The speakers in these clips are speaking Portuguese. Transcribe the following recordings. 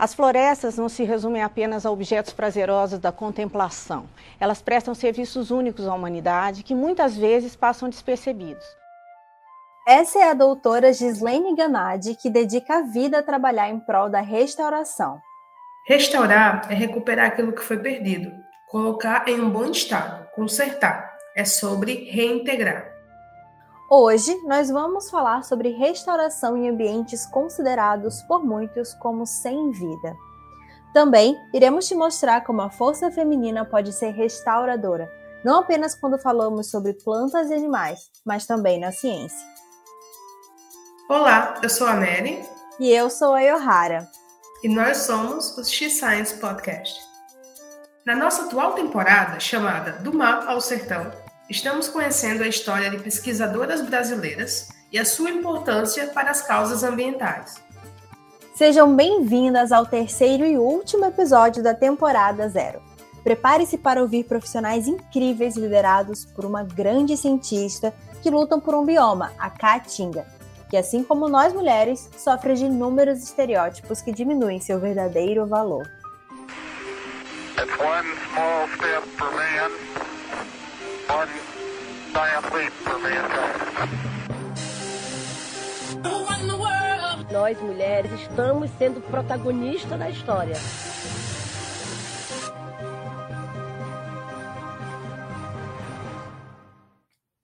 As florestas não se resumem apenas a objetos prazerosos da contemplação. Elas prestam serviços únicos à humanidade que muitas vezes passam despercebidos. Essa é a doutora Gislaine Ganadi, que dedica a vida a trabalhar em prol da restauração. Restaurar é recuperar aquilo que foi perdido, colocar em um bom estado, consertar. É sobre reintegrar. Hoje nós vamos falar sobre restauração em ambientes considerados por muitos como sem vida. Também iremos te mostrar como a força feminina pode ser restauradora, não apenas quando falamos sobre plantas e animais, mas também na ciência. Olá, eu sou a Mary. E eu sou a Yohara. E nós somos o X-Science Podcast. Na nossa atual temporada, chamada Do Mar ao Sertão, Estamos conhecendo a história de pesquisadoras brasileiras e a sua importância para as causas ambientais. Sejam bem-vindas ao terceiro e último episódio da temporada zero. Prepare-se para ouvir profissionais incríveis liderados por uma grande cientista que lutam por um bioma, a Caatinga, que, assim como nós mulheres, sofre de inúmeros estereótipos que diminuem seu verdadeiro valor. Nós mulheres estamos sendo protagonistas da história.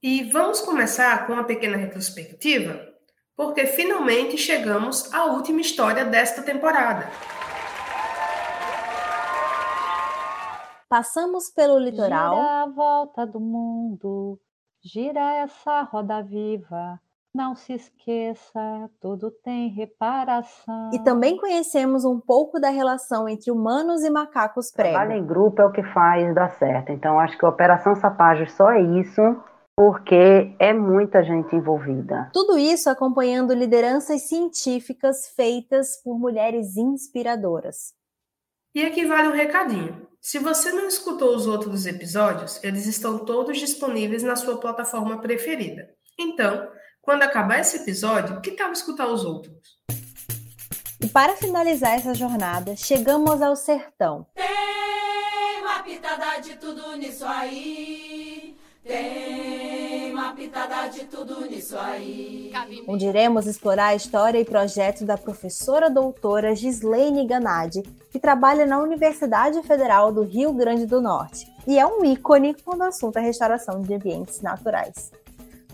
E vamos começar com uma pequena retrospectiva, porque finalmente chegamos à última história desta temporada. Passamos pelo litoral. Gira a volta do mundo, gira essa roda viva. Não se esqueça, tudo tem reparação. E também conhecemos um pouco da relação entre humanos e macacos prego. Trabalho em grupo é o que faz dar certo. Então, acho que a Operação Sapagem só é isso, porque é muita gente envolvida. Tudo isso acompanhando lideranças científicas feitas por mulheres inspiradoras. E aqui vale um recadinho. Se você não escutou os outros episódios, eles estão todos disponíveis na sua plataforma preferida. Então, quando acabar esse episódio, que tal escutar os outros? E para finalizar essa jornada, chegamos ao sertão. Tem uma pitada de tudo nisso aí. Tem de tudo nisso aí. Onde iremos explorar a história e projeto da professora doutora Gislaine Ganadi, que trabalha na Universidade Federal do Rio Grande do Norte e é um ícone quando o assunto é restauração de ambientes naturais.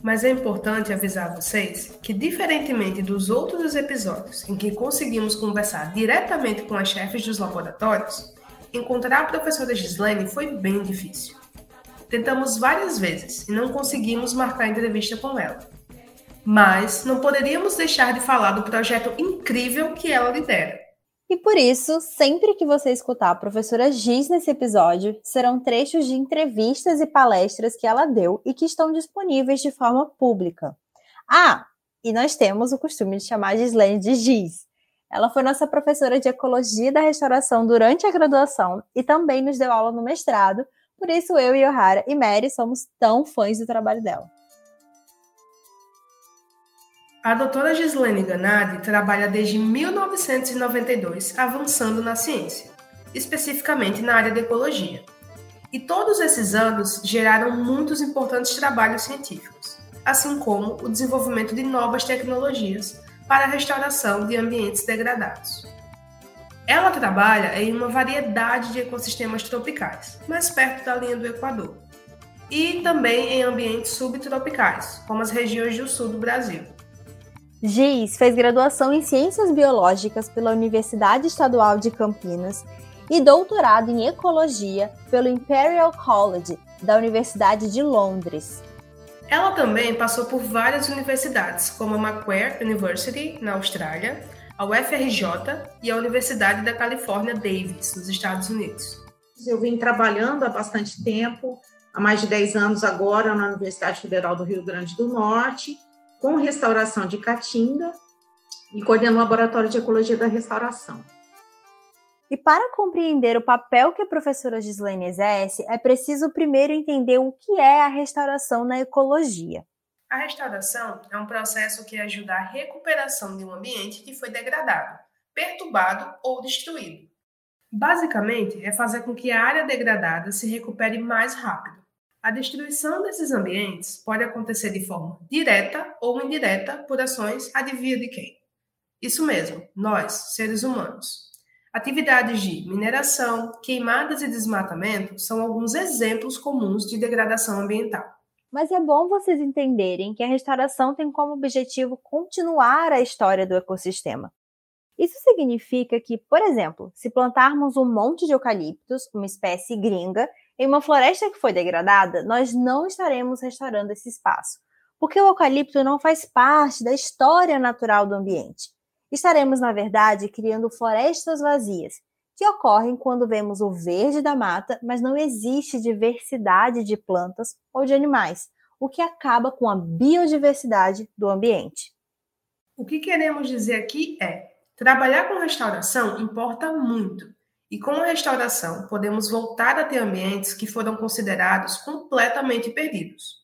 Mas é importante avisar vocês que, diferentemente dos outros episódios em que conseguimos conversar diretamente com as chefes dos laboratórios, encontrar a professora Gislaine foi bem difícil. Tentamos várias vezes e não conseguimos marcar entrevista com ela. Mas não poderíamos deixar de falar do projeto incrível que ela lidera. E por isso, sempre que você escutar a professora Giz nesse episódio, serão trechos de entrevistas e palestras que ela deu e que estão disponíveis de forma pública. Ah, e nós temos o costume de chamar a Gislaine de Giz. Ela foi nossa professora de Ecologia da Restauração durante a graduação e também nos deu aula no mestrado, por isso, eu, Yohara e Mary somos tão fãs do trabalho dela. A doutora Gislaine Ganadi trabalha desde 1992 avançando na ciência, especificamente na área de ecologia. E todos esses anos geraram muitos importantes trabalhos científicos, assim como o desenvolvimento de novas tecnologias para a restauração de ambientes degradados. Ela trabalha em uma variedade de ecossistemas tropicais, mais perto da linha do Equador, e também em ambientes subtropicais, como as regiões do sul do Brasil. Giz fez graduação em Ciências Biológicas pela Universidade Estadual de Campinas e doutorado em Ecologia pelo Imperial College da Universidade de Londres. Ela também passou por várias universidades, como a Macquarie University, na Austrália, a UFRJ e a Universidade da Califórnia Davis, nos Estados Unidos. Eu vim trabalhando há bastante tempo, há mais de 10 anos agora, na Universidade Federal do Rio Grande do Norte, com restauração de caatinga e coordenando o Laboratório de Ecologia da Restauração. E para compreender o papel que a professora Gislaine exerce, é preciso primeiro entender o que é a restauração na ecologia. A restauração é um processo que ajuda a recuperação de um ambiente que foi degradado, perturbado ou destruído. Basicamente, é fazer com que a área degradada se recupere mais rápido. A destruição desses ambientes pode acontecer de forma direta ou indireta por ações adivinha de quem? Isso mesmo, nós, seres humanos. Atividades de mineração, queimadas e desmatamento são alguns exemplos comuns de degradação ambiental. Mas é bom vocês entenderem que a restauração tem como objetivo continuar a história do ecossistema. Isso significa que, por exemplo, se plantarmos um monte de eucaliptos, uma espécie gringa, em uma floresta que foi degradada, nós não estaremos restaurando esse espaço, porque o eucalipto não faz parte da história natural do ambiente estaremos, na verdade, criando florestas vazias, que ocorrem quando vemos o verde da mata, mas não existe diversidade de plantas ou de animais, o que acaba com a biodiversidade do ambiente. O que queremos dizer aqui é: trabalhar com restauração importa muito. E com a restauração, podemos voltar a ter ambientes que foram considerados completamente perdidos.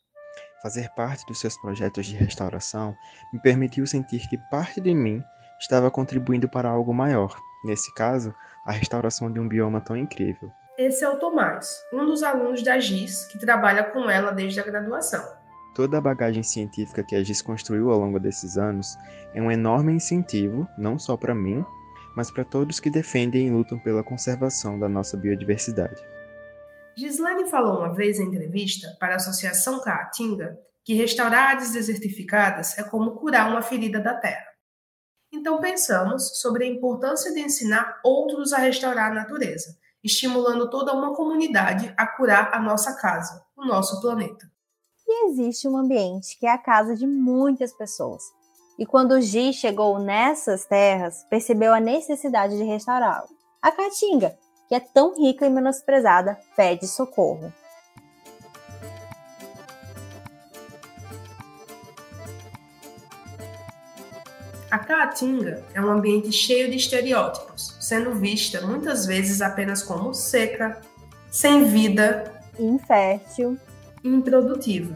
Fazer parte dos seus projetos de restauração me permitiu sentir que parte de mim estava contribuindo para algo maior, nesse caso, a restauração de um bioma tão incrível. Esse é o Tomás, um dos alunos da GIS que trabalha com ela desde a graduação. Toda a bagagem científica que a GIS construiu ao longo desses anos é um enorme incentivo, não só para mim, mas para todos que defendem e lutam pela conservação da nossa biodiversidade. Gislaine falou uma vez em entrevista para a Associação Caatinga que restaurar áreas desertificadas é como curar uma ferida da terra. Então pensamos sobre a importância de ensinar outros a restaurar a natureza, estimulando toda uma comunidade a curar a nossa casa, o nosso planeta. E existe um ambiente que é a casa de muitas pessoas. E quando Gi chegou nessas terras, percebeu a necessidade de restaurá-lo. A caatinga, que é tão rica e menosprezada, pede socorro. A caatinga é um ambiente cheio de estereótipos, sendo vista muitas vezes apenas como seca, sem vida, infértil e improdutiva.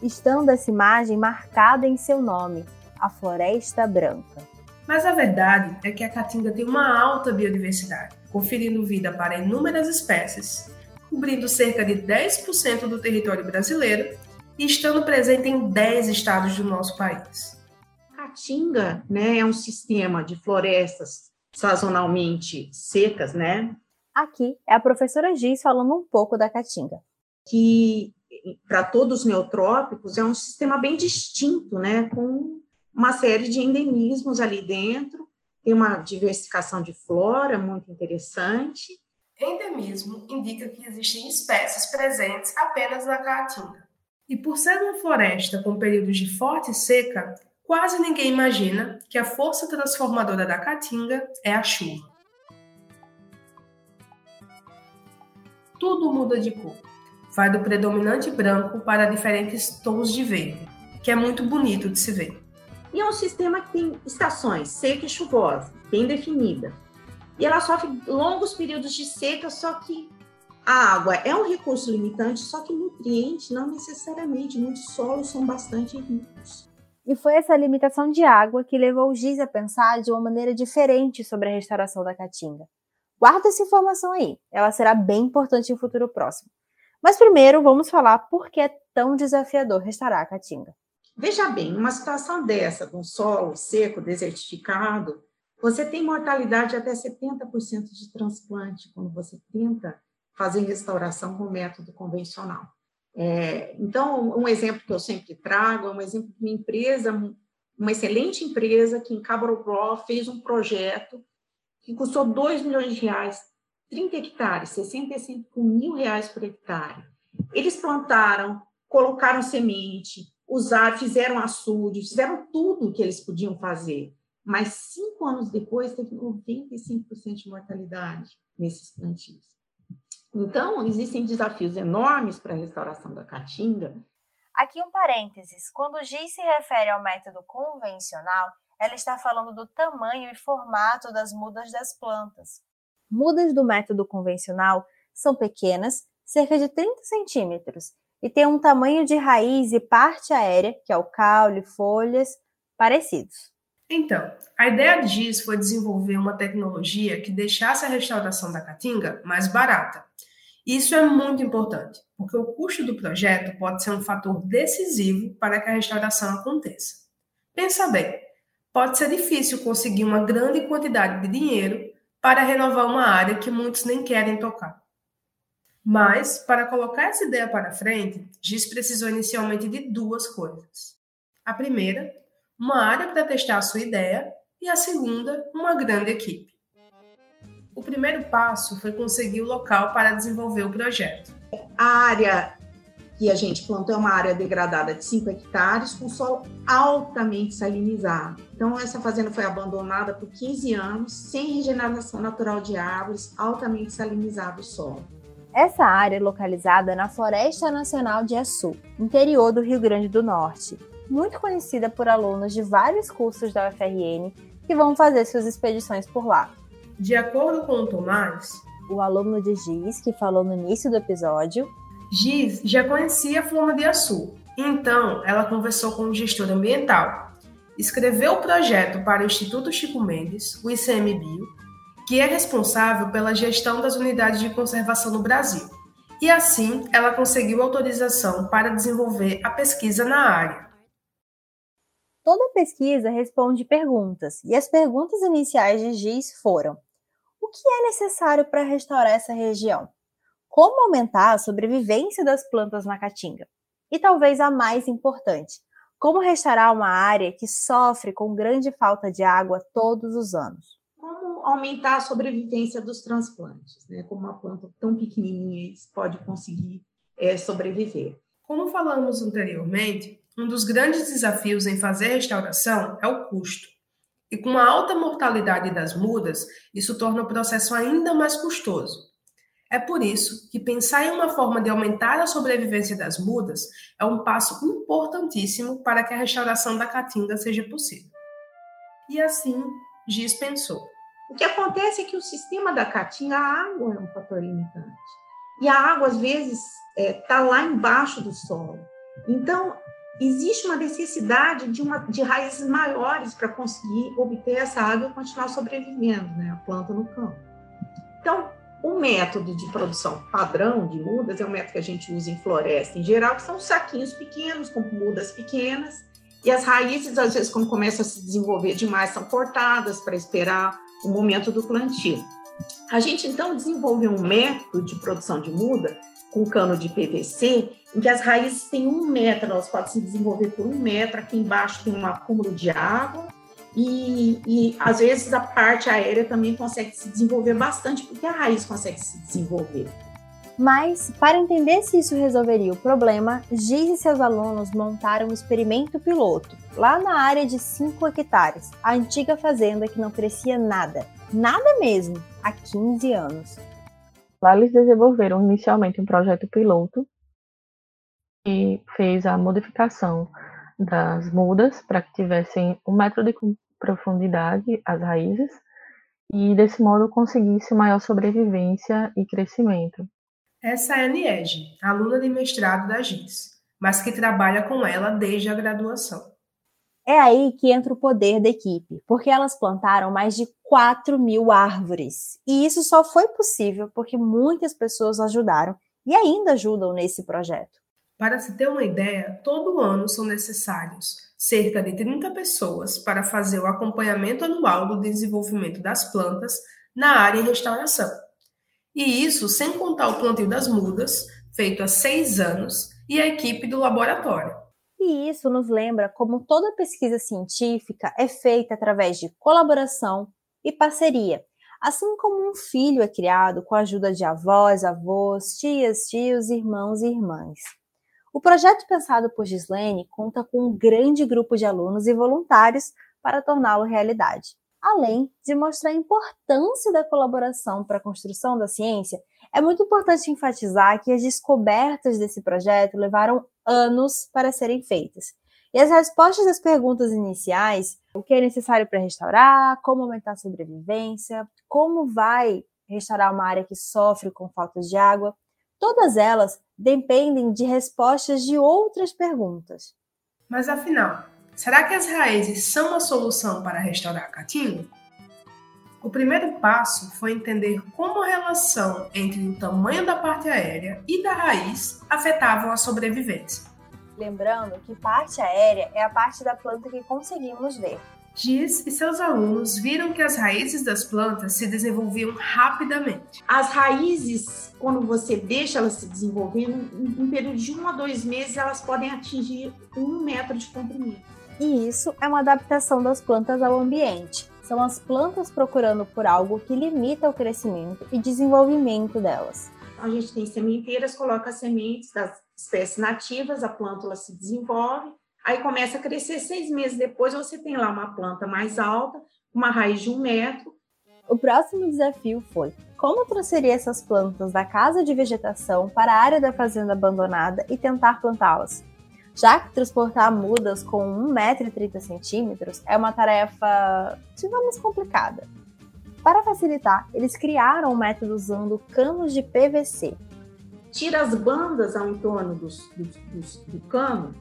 Estando essa imagem marcada em seu nome, a Floresta Branca. Mas a verdade é que a caatinga tem uma alta biodiversidade, conferindo vida para inúmeras espécies, cobrindo cerca de 10% do território brasileiro e estando presente em 10 estados do nosso país. Caatinga, né, é um sistema de florestas sazonalmente secas, né? Aqui é a professora Giz falando um pouco da Caatinga. Que para todos os neotrópicos é um sistema bem distinto, né, com uma série de endemismos ali dentro, tem uma diversificação de flora muito interessante. Endemismo indica que existem espécies presentes apenas na Caatinga. E por ser uma floresta com períodos de forte seca, Quase ninguém imagina que a força transformadora da caatinga é a chuva. Tudo muda de cor. Vai do predominante branco para diferentes tons de verde, que é muito bonito de se ver. E é um sistema que tem estações seca e chuvosa, bem definida. E ela sofre longos períodos de seca, só que a água é um recurso limitante, só que nutrientes não necessariamente. Muitos solos são bastante ricos. E foi essa limitação de água que levou o Giz a pensar de uma maneira diferente sobre a restauração da caatinga. Guarda essa informação aí, ela será bem importante em futuro próximo. Mas primeiro vamos falar por que é tão desafiador restaurar a caatinga. Veja bem, uma situação dessa, com solo seco, desertificado, você tem mortalidade até 70% de transplante quando você tenta fazer restauração com método convencional. É, então, um exemplo que eu sempre trago é um exemplo de uma empresa, uma excelente empresa que em Cabrobó fez um projeto que custou 2 milhões de reais, 30 hectares, 65 mil reais por hectare. Eles plantaram, colocaram semente, usaram, fizeram açude, fizeram tudo o que eles podiam fazer. Mas cinco anos depois, teve 95% de mortalidade nesses plantios. Então, existem desafios enormes para a restauração da caatinga. Aqui um parênteses. Quando Giz se refere ao método convencional, ela está falando do tamanho e formato das mudas das plantas. Mudas do método convencional são pequenas, cerca de 30 centímetros, e têm um tamanho de raiz e parte aérea, que é o caule, folhas, parecidos. Então, a ideia de GIS foi desenvolver uma tecnologia que deixasse a restauração da caatinga mais barata. Isso é muito importante, porque o custo do projeto pode ser um fator decisivo para que a restauração aconteça. Pensa bem, pode ser difícil conseguir uma grande quantidade de dinheiro para renovar uma área que muitos nem querem tocar. Mas, para colocar essa ideia para frente, GIS precisou inicialmente de duas coisas. A primeira, uma área para testar a sua ideia, e a segunda, uma grande equipe. O primeiro passo foi conseguir o local para desenvolver o projeto. A área que a gente plantou é uma área degradada de 5 hectares, com solo altamente salinizado. Então, essa fazenda foi abandonada por 15 anos, sem regeneração natural de árvores, altamente salinizado o solo. Essa área é localizada na Floresta Nacional de Açu, interior do Rio Grande do Norte, muito conhecida por alunos de vários cursos da UFRN que vão fazer suas expedições por lá. De acordo com o Tomás, o aluno de Giz, que falou no início do episódio, Giz já conhecia a Flama de Açu, então ela conversou com o gestor ambiental, escreveu o projeto para o Instituto Chico Mendes, o ICMBio, que é responsável pela gestão das unidades de conservação no Brasil. E assim, ela conseguiu autorização para desenvolver a pesquisa na área. Toda pesquisa responde perguntas, e as perguntas iniciais de GIS foram: o que é necessário para restaurar essa região? Como aumentar a sobrevivência das plantas na caatinga? E talvez a mais importante, como restaurar uma área que sofre com grande falta de água todos os anos? aumentar a sobrevivência dos transplantes, né? Como uma planta tão pequenininha pode conseguir é, sobreviver. Como falamos anteriormente, um dos grandes desafios em fazer restauração é o custo. E com a alta mortalidade das mudas, isso torna o processo ainda mais custoso. É por isso que pensar em uma forma de aumentar a sobrevivência das mudas é um passo importantíssimo para que a restauração da caatinga seja possível. E assim, Giz pensou: o que acontece é que o sistema da caatinga, a água é um fator limitante. E a água, às vezes, está é, tá lá embaixo do solo. Então, existe uma necessidade de, uma, de raízes maiores para conseguir obter essa água e continuar sobrevivendo, né, a planta no campo. Então, o método de produção padrão de mudas é um método que a gente usa em floresta em geral, que são saquinhos pequenos, com mudas pequenas, e as raízes, às vezes, quando começam a se desenvolver demais, são cortadas para esperar o momento do plantio. A gente então desenvolveu um método de produção de muda com cano de PVC, em que as raízes têm um metro, elas podem se desenvolver por um metro, aqui embaixo tem um acúmulo de água, e, e às vezes a parte aérea também consegue se desenvolver bastante, porque a raiz consegue se desenvolver. Mas, para entender se isso resolveria o problema, Giz e seus alunos montaram um experimento piloto, lá na área de 5 hectares, a antiga fazenda que não crescia nada, nada mesmo, há 15 anos. Lá eles desenvolveram inicialmente um projeto piloto que fez a modificação das mudas para que tivessem um metro de profundidade as raízes e desse modo conseguisse maior sobrevivência e crescimento. Essa é a Niege, aluna de mestrado da GIS, mas que trabalha com ela desde a graduação. É aí que entra o poder da equipe, porque elas plantaram mais de 4 mil árvores. E isso só foi possível porque muitas pessoas ajudaram e ainda ajudam nesse projeto. Para se ter uma ideia, todo ano são necessários cerca de 30 pessoas para fazer o acompanhamento anual do desenvolvimento das plantas na área em restauração. E isso sem contar o plantio das mudas, feito há seis anos, e a equipe do laboratório. E isso nos lembra como toda pesquisa científica é feita através de colaboração e parceria, assim como um filho é criado com a ajuda de avós, avós, tias, tios, irmãos e irmãs. O projeto pensado por Gislene conta com um grande grupo de alunos e voluntários para torná-lo realidade além de mostrar a importância da colaboração para a construção da ciência, é muito importante enfatizar que as descobertas desse projeto levaram anos para serem feitas. E as respostas das perguntas iniciais, o que é necessário para restaurar, como aumentar a sobrevivência, como vai restaurar uma área que sofre com falta de água, todas elas dependem de respostas de outras perguntas. Mas afinal, Será que as raízes são a solução para restaurar a? O primeiro passo foi entender como a relação entre o tamanho da parte aérea e da raiz afetavam a sobrevivência. Lembrando que parte aérea é a parte da planta que conseguimos ver. Giz e seus alunos viram que as raízes das plantas se desenvolviam rapidamente. As raízes, quando você deixa elas se desenvolvendo, em um período de um a dois meses, elas podem atingir um metro de comprimento. E isso é uma adaptação das plantas ao ambiente são as plantas procurando por algo que limita o crescimento e desenvolvimento delas. A gente tem sementeiras, coloca sementes das espécies nativas, a plântula se desenvolve, aí começa a crescer seis meses depois, você tem lá uma planta mais alta, uma raiz de um metro. O próximo desafio foi como transferir essas plantas da casa de vegetação para a área da fazenda abandonada e tentar plantá-las já que transportar mudas com 1,30m é uma tarefa, digamos, complicada. Para facilitar, eles criaram um método usando canos de PVC. Tira as bandas ao entorno dos, dos, dos, do cano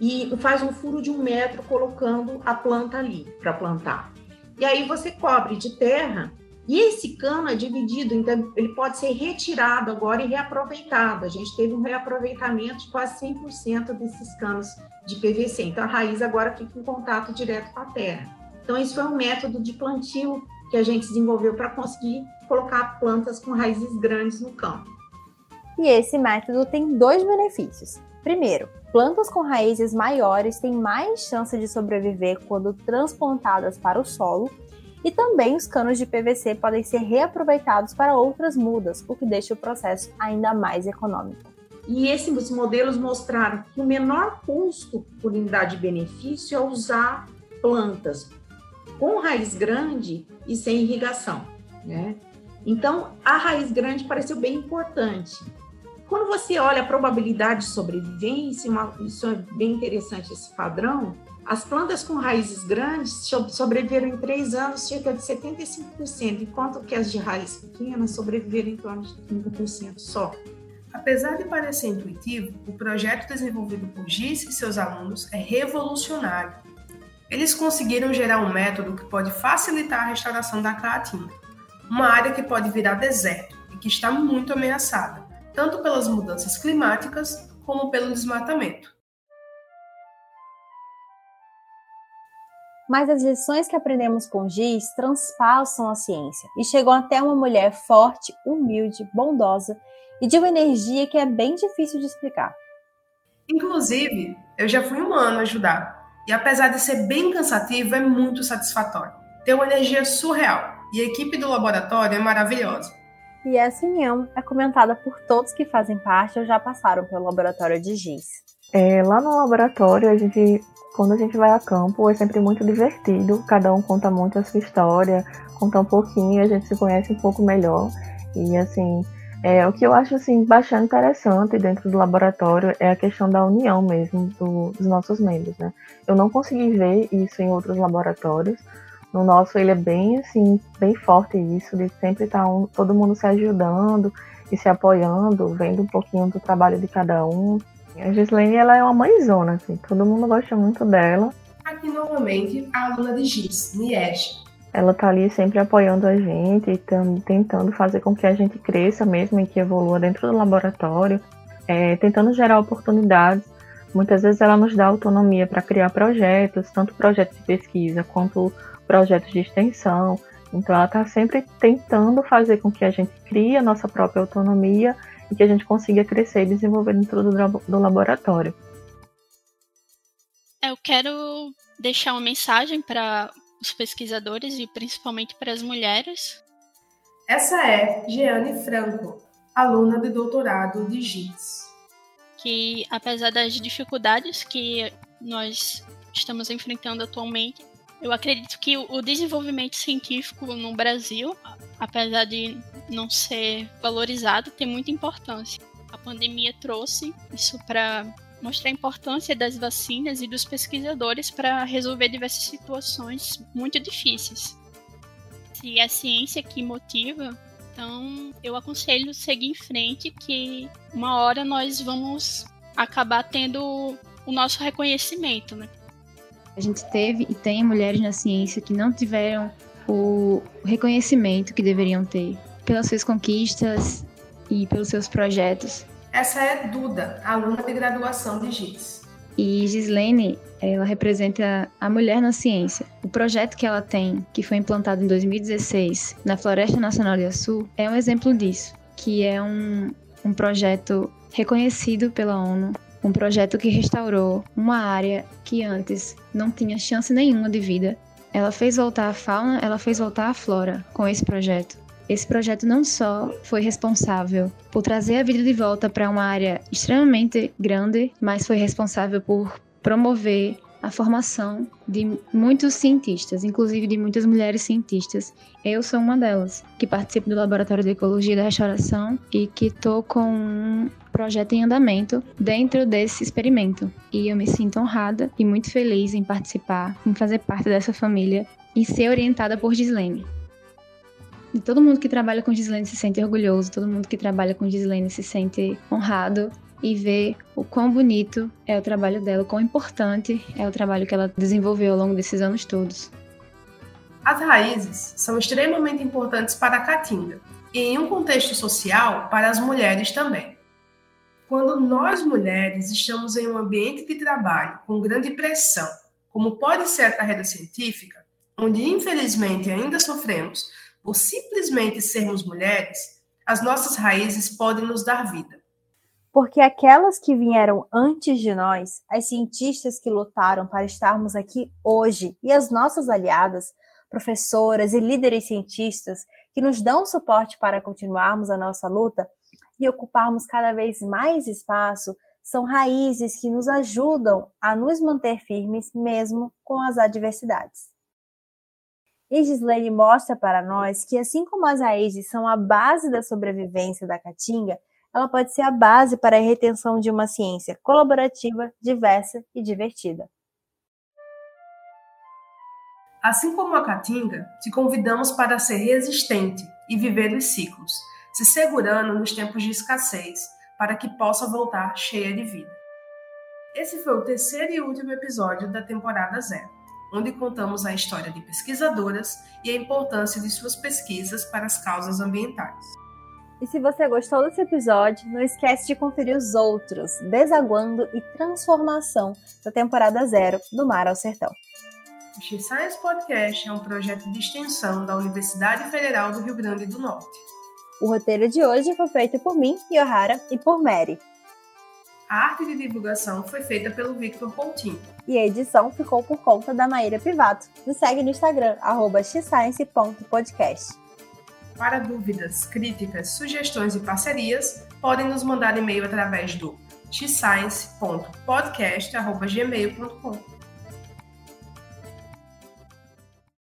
e faz um furo de um metro colocando a planta ali para plantar. E aí você cobre de terra e esse cano é dividido, então ele pode ser retirado agora e reaproveitado. A gente teve um reaproveitamento de quase 100% desses canos de PVC. Então a raiz agora fica em contato direto com a terra. Então esse foi um método de plantio que a gente desenvolveu para conseguir colocar plantas com raízes grandes no campo. E esse método tem dois benefícios. Primeiro, plantas com raízes maiores têm mais chance de sobreviver quando transplantadas para o solo e também os canos de PVC podem ser reaproveitados para outras mudas, o que deixa o processo ainda mais econômico. E esses modelos mostraram que o menor custo por unidade de benefício é usar plantas com raiz grande e sem irrigação, né? Então, a raiz grande pareceu bem importante. Quando você olha a probabilidade de sobrevivência, uma, isso é bem interessante esse padrão, as plantas com raízes grandes sobreviveram em três anos cerca de 75%, enquanto que as de raiz pequenas sobreviveram em torno de 30% só. Apesar de parecer intuitivo, o projeto desenvolvido por Giz e seus alunos é revolucionário. Eles conseguiram gerar um método que pode facilitar a restauração da caatinga, uma área que pode virar deserto e que está muito ameaçada, tanto pelas mudanças climáticas como pelo desmatamento. Mas as lições que aprendemos com Giz transpassam a ciência e chegam até uma mulher forte, humilde, bondosa e de uma energia que é bem difícil de explicar. Inclusive, eu já fui um ano ajudar e apesar de ser bem cansativo, é muito satisfatório. Tem uma energia surreal e a equipe do laboratório é maravilhosa. E essa união é comentada por todos que fazem parte ou já passaram pelo laboratório de Giz. É, lá no laboratório a gente quando a gente vai a campo é sempre muito divertido, cada um conta muito a sua história, conta um pouquinho, a gente se conhece um pouco melhor. E assim, é, o que eu acho assim, bastante interessante dentro do laboratório é a questão da união mesmo do, dos nossos membros, né? Eu não consegui ver isso em outros laboratórios. No nosso ele é bem assim, bem forte isso, de sempre estar tá um, todo mundo se ajudando e se apoiando, vendo um pouquinho do trabalho de cada um. A Gislaine, ela é uma mãezona, assim, todo mundo gosta muito dela. Aqui, novamente, a aluna de Gis, Niesh. Ela tá ali sempre apoiando a gente, tentando fazer com que a gente cresça mesmo e que evolua dentro do laboratório, é, tentando gerar oportunidades. Muitas vezes ela nos dá autonomia para criar projetos, tanto projetos de pesquisa quanto projetos de extensão. Então ela está sempre tentando fazer com que a gente crie a nossa própria autonomia e que a gente consiga crescer e desenvolver dentro do, do laboratório. Eu quero deixar uma mensagem para os pesquisadores e principalmente para as mulheres. Essa é Jeane Franco, aluna de doutorado de GIS. Que apesar das dificuldades que nós estamos enfrentando atualmente, eu acredito que o desenvolvimento científico no Brasil, apesar de não ser valorizado, tem muita importância. A pandemia trouxe isso para mostrar a importância das vacinas e dos pesquisadores para resolver diversas situações muito difíceis. Se é a ciência que motiva, então eu aconselho seguir em frente que uma hora nós vamos acabar tendo o nosso reconhecimento, né? A gente teve e tem mulheres na ciência que não tiveram o reconhecimento que deveriam ter pelas suas conquistas e pelos seus projetos. Essa é Duda, aluna de graduação de GIS. E Gislene, ela representa a mulher na ciência. O projeto que ela tem, que foi implantado em 2016 na Floresta Nacional de Açu, é um exemplo disso, que é um, um projeto reconhecido pela ONU, um projeto que restaurou uma área que antes não tinha chance nenhuma de vida. Ela fez voltar a fauna, ela fez voltar a flora com esse projeto. Esse projeto não só foi responsável por trazer a vida de volta para uma área extremamente grande, mas foi responsável por promover a formação de muitos cientistas, inclusive de muitas mulheres cientistas. Eu sou uma delas, que participo do Laboratório de Ecologia da Restauração e que estou com um projeto em andamento dentro desse experimento. E eu me sinto honrada e muito feliz em participar, em fazer parte dessa família e ser orientada por Gislene. E todo mundo que trabalha com Gislene se sente orgulhoso, todo mundo que trabalha com Gislene se sente honrado e ver o quão bonito é o trabalho dela, o quão importante é o trabalho que ela desenvolveu ao longo desses anos todos. As raízes são extremamente importantes para a Caatinga e, em um contexto social, para as mulheres também. Quando nós mulheres estamos em um ambiente de trabalho com grande pressão, como pode ser a carreira científica, onde infelizmente ainda sofremos por simplesmente sermos mulheres, as nossas raízes podem nos dar vida porque aquelas que vieram antes de nós, as cientistas que lutaram para estarmos aqui hoje e as nossas aliadas, professoras e líderes cientistas que nos dão suporte para continuarmos a nossa luta e ocuparmos cada vez mais espaço, são raízes que nos ajudam a nos manter firmes mesmo com as adversidades. E mostra para nós que, assim como as raízes são a base da sobrevivência da caatinga, ela pode ser a base para a retenção de uma ciência colaborativa, diversa e divertida. Assim como a Caatinga, te convidamos para ser resistente e viver os ciclos, se segurando nos tempos de escassez, para que possa voltar cheia de vida. Esse foi o terceiro e último episódio da temporada zero, onde contamos a história de pesquisadoras e a importância de suas pesquisas para as causas ambientais. E se você gostou desse episódio, não esquece de conferir os outros, Desaguando e Transformação, da temporada zero do Mar ao Sertão. O X-Science Podcast é um projeto de extensão da Universidade Federal do Rio Grande do Norte. O roteiro de hoje foi feito por mim, Yohara, e por Mary. A arte de divulgação foi feita pelo Victor Coutinho. E a edição ficou por conta da Maíra Pivato. Nos segue no Instagram, arroba xscience.podcast. Para dúvidas, críticas, sugestões e parcerias, podem nos mandar e-mail através do xscience.podcast.gmail.com.